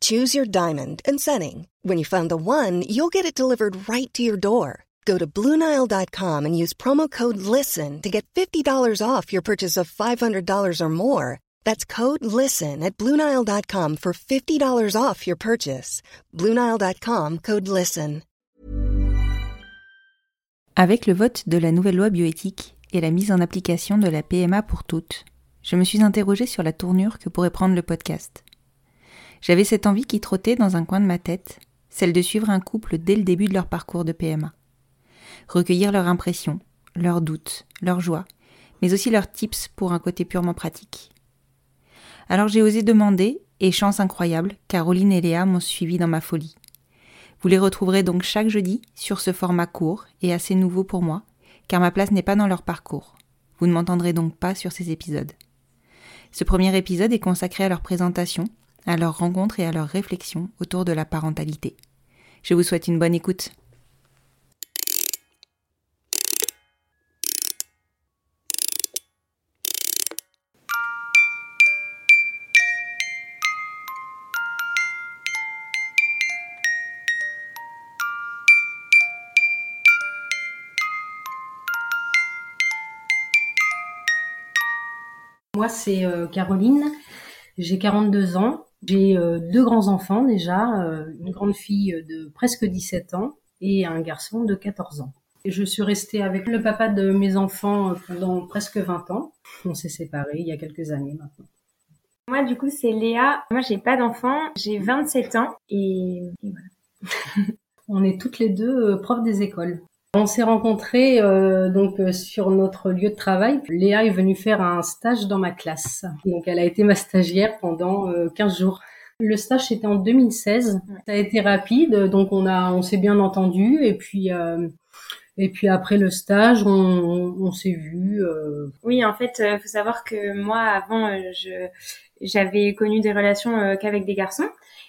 Choose your diamond and setting. When you find the one, you'll get it delivered right to your door. Go to Bluenile.com and use promo code LISTEN to get $50 off your purchase of $500 or more. That's code LISTEN at Bluenile.com for $50 off your purchase. Bluenile.com code LISTEN. Avec le vote de la nouvelle loi bioéthique et la mise en application de la PMA pour toutes, je me suis interrogée sur la tournure que pourrait prendre le podcast. J'avais cette envie qui trottait dans un coin de ma tête, celle de suivre un couple dès le début de leur parcours de PMA. Recueillir leurs impressions, leurs doutes, leurs joies, mais aussi leurs tips pour un côté purement pratique. Alors j'ai osé demander, et chance incroyable, Caroline et Léa m'ont suivi dans ma folie. Vous les retrouverez donc chaque jeudi sur ce format court et assez nouveau pour moi, car ma place n'est pas dans leur parcours. Vous ne m'entendrez donc pas sur ces épisodes. Ce premier épisode est consacré à leur présentation, à leur rencontre et à leur réflexion autour de la parentalité. Je vous souhaite une bonne écoute. Moi, c'est euh, Caroline. J'ai 42 ans. J'ai euh, deux grands-enfants déjà, euh, une grande fille de presque 17 ans et un garçon de 14 ans. Et je suis restée avec le papa de mes enfants pendant presque 20 ans. On s'est séparés il y a quelques années maintenant. Moi, du coup, c'est Léa. Moi, j'ai pas d'enfants. J'ai 27 ans et, et voilà. On est toutes les deux profs des écoles. On s'est rencontrés euh, donc euh, sur notre lieu de travail. Léa est venue faire un stage dans ma classe. Donc elle a été ma stagiaire pendant euh, 15 jours. Le stage c'était en 2016. Ça a été rapide, donc on a on s'est bien entendu et puis euh, et puis après le stage, on, on, s'est vu. Euh. Oui, en fait, faut savoir que moi avant, je j'avais connu des relations qu'avec des garçons.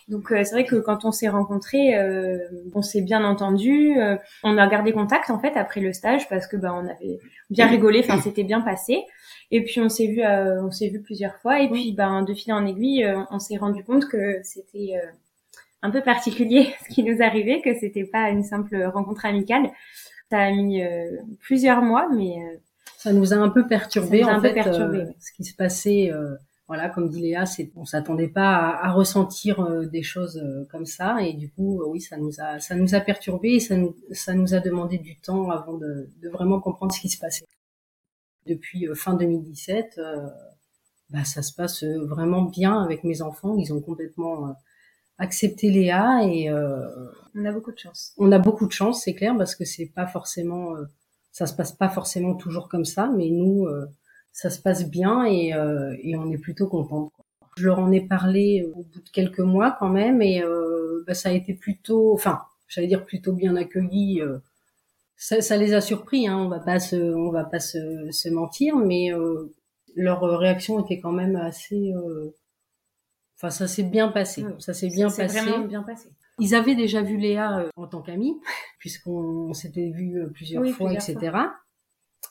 Donc euh, c'est vrai que quand on s'est rencontrés, euh, on s'est bien entendu. Euh, on a gardé contact en fait après le stage parce que bah on avait bien rigolé, enfin c'était bien passé. Et puis on s'est vu, on s'est vu plusieurs fois. Et puis ben de fil en aiguille, on s'est rendu compte que c'était un peu particulier ce qui nous arrivait, que c'était pas une simple rencontre amicale. Ça a mis plusieurs mois, mais ça nous a un peu perturbé en fait, perturbé, ce qui se passait voilà, comme dit Léa, c'est, on s'attendait pas à, ressentir euh, des choses euh, comme ça, et du coup, euh, oui, ça nous a, ça nous a perturbé et ça nous, ça nous a demandé du temps avant de, de vraiment comprendre ce qui se passait. Depuis fin 2017, bah, ça se passe vraiment bien avec mes enfants. Ils ont complètement accepté Léa et on a beaucoup de chance. On a beaucoup de chance, c'est clair, parce que c'est pas forcément, ça se passe pas forcément toujours comme ça, mais nous ça se passe bien et, euh, et on est plutôt contente. Je leur en ai parlé au bout de quelques mois quand même et euh, bah, ça a été plutôt, enfin, j'allais dire plutôt bien accueilli. Euh, ça, ça, les a surpris, hein, on va pas se, on va pas se, se mentir, mais euh, leur réaction était quand même assez. Euh, enfin, ça s'est bien passé. ça s'est bien passé. Vraiment bien passé. Ils avaient déjà vu Léa en tant qu'amie, puisqu'on s'était vu plusieurs fois, etc.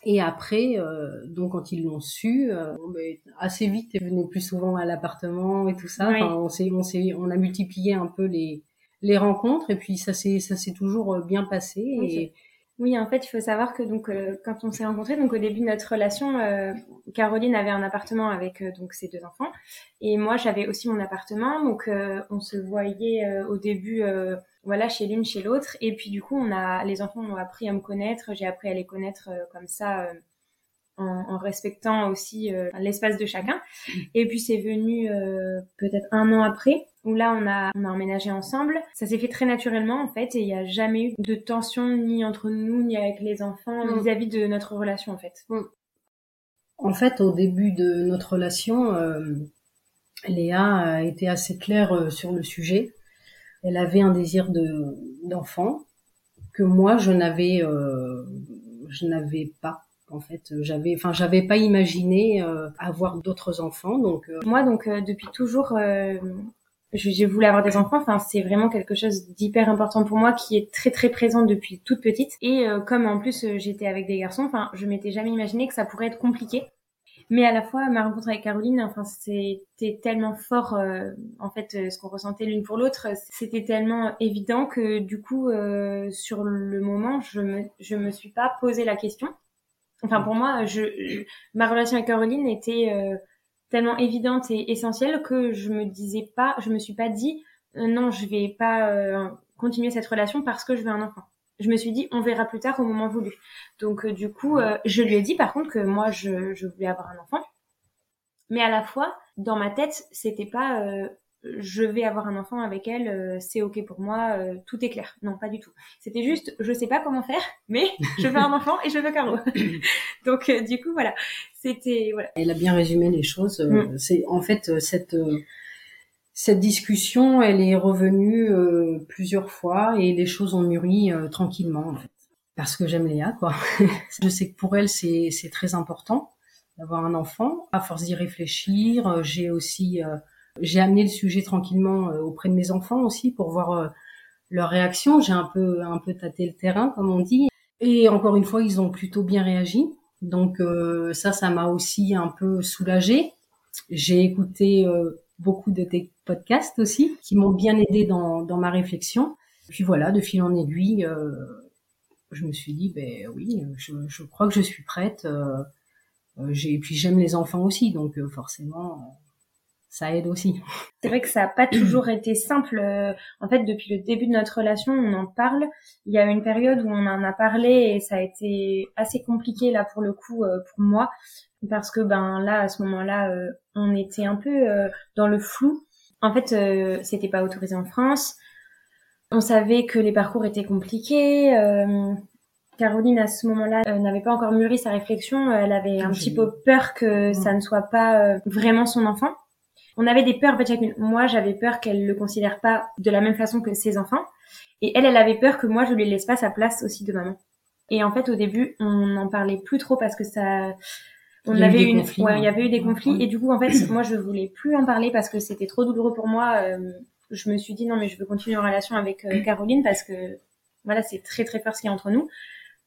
Et après, euh, donc quand ils l'ont su, euh, ben, assez vite, ils venaient plus souvent à l'appartement et tout ça. Enfin, on s'est, on s'est, on a multiplié un peu les les rencontres et puis ça s'est ça s'est toujours euh, bien passé. et... Oui, en fait, il faut savoir que donc euh, quand on s'est rencontrés, donc au début de notre relation, Caroline avait un appartement avec donc ses deux enfants et moi j'avais aussi mon appartement, donc on se voyait au début voilà, chez l'une, chez l'autre. Et puis du coup, on a, les enfants ont appris à me connaître, j'ai appris à les connaître euh, comme ça, euh, en, respectant aussi euh, l'espace de chacun. Et puis c'est venu peut-être un an après, où là on a, on a emménagé ensemble. Ça s'est fait très naturellement en fait, et il n'y a jamais eu de tension ni entre nous, ni avec les enfants mm. vis-à-vis de notre relation en fait. Mm. En fait, au début de notre relation, Léa a été assez claire sur le sujet elle avait un désir de d'enfant que moi je n'avais je n'avais pas en fait j'avais enfin j'avais pas imaginé avoir d'autres enfants donc moi donc depuis toujours j'ai voulu avoir des enfants. Enfin, c'est vraiment quelque chose d'hyper important pour moi, qui est très très présent depuis toute petite. Et euh, comme en plus euh, j'étais avec des garçons, enfin, je m'étais jamais imaginé que ça pourrait être compliqué. Mais à la fois, ma rencontre avec Caroline, enfin, c'était tellement fort, euh, en fait, ce qu'on ressentait l'une pour l'autre, c'était tellement évident que du coup, sur le moment, je me, je me suis pas posé la question. Enfin, pour moi, je, ma relation avec Caroline était tellement évidente et essentielle que je me disais pas, je me suis pas dit euh, non, je vais pas euh, continuer cette relation parce que je veux un enfant. Je me suis dit on verra plus tard au moment voulu. Donc euh, du coup, je lui ai dit par contre que moi je, je voulais avoir un enfant, mais à la fois dans ma tête c'était pas je vais avoir un enfant avec elle, euh, c'est ok pour moi, euh, tout est clair. Non, pas du tout. C'était juste, je sais pas comment faire, mais je veux un enfant et je veux Caro. Donc euh, du coup voilà, c'était voilà. Elle a bien résumé les choses. Mm. C'est en fait cette cette discussion, elle est revenue plusieurs fois et les choses ont mûri tranquillement en fait. Parce que j'aime Léa quoi. je sais que pour elle c'est très important d'avoir un enfant. À force d'y réfléchir, j'ai aussi j'ai amené le sujet tranquillement euh, auprès de mes enfants aussi pour voir euh, leur réaction. J'ai un peu un peu tâté le terrain, comme on dit. Et encore une fois, ils ont plutôt bien réagi. Donc euh, ça, ça m'a aussi un peu soulagée. J'ai écouté beaucoup de tes podcasts aussi, qui m'ont bien aidé dans, dans ma réflexion. Puis voilà, de fil en aiguille, je me suis dit, ben oui, je, je crois que je suis prête. j'ai, puis j'aime les enfants aussi, donc forcément, ça aide aussi. C'est vrai que ça n'a pas toujours été simple. Euh, en fait, depuis le début de notre relation, on en parle. Il y a eu une période où on en a parlé et ça a été assez compliqué là pour le coup euh, pour moi parce que ben là à ce moment-là, euh, on était un peu dans le flou. En fait, c'était pas autorisé en France. On savait que les parcours étaient compliqués. Caroline, à ce moment-là, n'avait pas encore mûri sa réflexion. Elle avait un petit peu peur que ça ne soit pas vraiment son enfant on avait des peurs, en fait, chacune. Moi, j'avais peur qu'elle le considère pas de la même façon que ses enfants. Et elle, elle avait peur que moi, je lui laisse pas sa place aussi de maman. Et en fait, au début, on n'en parlait plus trop parce que ça, on il avait une, ouais, il y avait eu des conflits. Et du coup, en fait, moi, je voulais plus en parler parce que c'était trop douloureux pour moi. Euh, je me suis dit non, mais je veux continuer en relation avec euh, Caroline parce que voilà, c'est très très fort ce qu'il y a entre nous.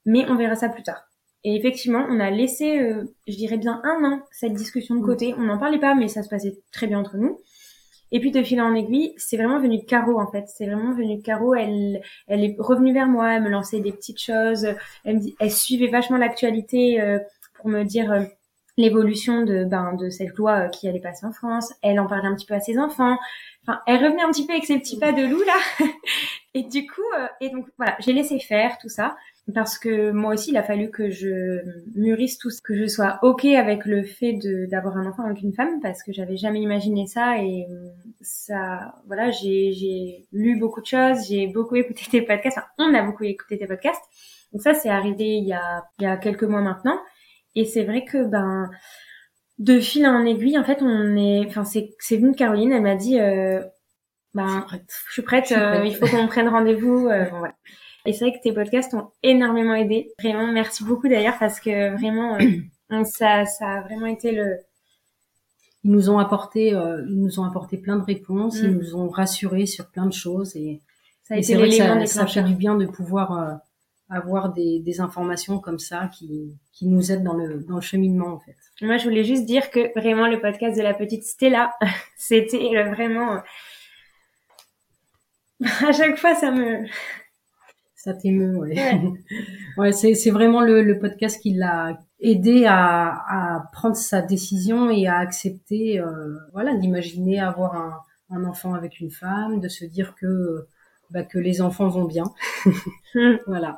Mais on verra ça plus tard. Et effectivement, on a laissé, euh, je dirais bien un an, cette discussion de côté. On n'en parlait pas, mais ça se passait très bien entre nous. Et puis de fil en aiguille, c'est vraiment venu de Caro en fait. C'est vraiment venu de Caro. Elle, elle est revenue vers moi, elle me lançait des petites choses. Elle me dit, elle suivait vachement l'actualité euh, pour me dire euh, l'évolution de ben de cette loi qui allait passer en France. Elle en parlait un petit peu à ses enfants. Enfin, elle revenait un petit peu avec ses petits pas de loup là. et du coup, et donc voilà, j'ai laissé faire tout ça parce que moi aussi, il a fallu que je mûrisse tout, que je sois ok avec le fait de d'avoir un enfant avec une femme, parce que j'avais jamais imaginé ça et ça, voilà, j'ai j'ai lu beaucoup de choses, j'ai beaucoup écouté tes podcasts, enfin, on a beaucoup écouté tes podcasts, donc ça c'est arrivé il y a il y a quelques mois maintenant, et c'est vrai que ben de fil en aiguille, en fait, on est, enfin c'est c'est venu Caroline, elle m'a dit euh, ben je suis prête, euh, il faut qu'on prenne rendez-vous, euh, bon, voilà. Et c'est vrai que tes podcasts ont énormément aidé. Vraiment, merci beaucoup d'ailleurs parce que vraiment, euh, ça, ça a vraiment été le. Ils nous ont apporté, euh, ils nous ont apporté plein de réponses. Ils mm. nous ont rassurés sur plein de choses et, ça a été vrai ça, ça fait du bien de pouvoir euh, avoir des, des, informations comme ça qui, qui nous aident dans le, dans le cheminement en fait. Moi, je voulais juste dire que vraiment le podcast de la petite Stella, c'était vraiment à chaque fois ça me ça t'émeut, ouais. Ouais, c'est, c'est vraiment le, le podcast qui l'a aidé à, à prendre sa décision et à accepter, euh, voilà, d'imaginer avoir un, un enfant avec une femme, de se dire que, bah, que les enfants vont bien. voilà.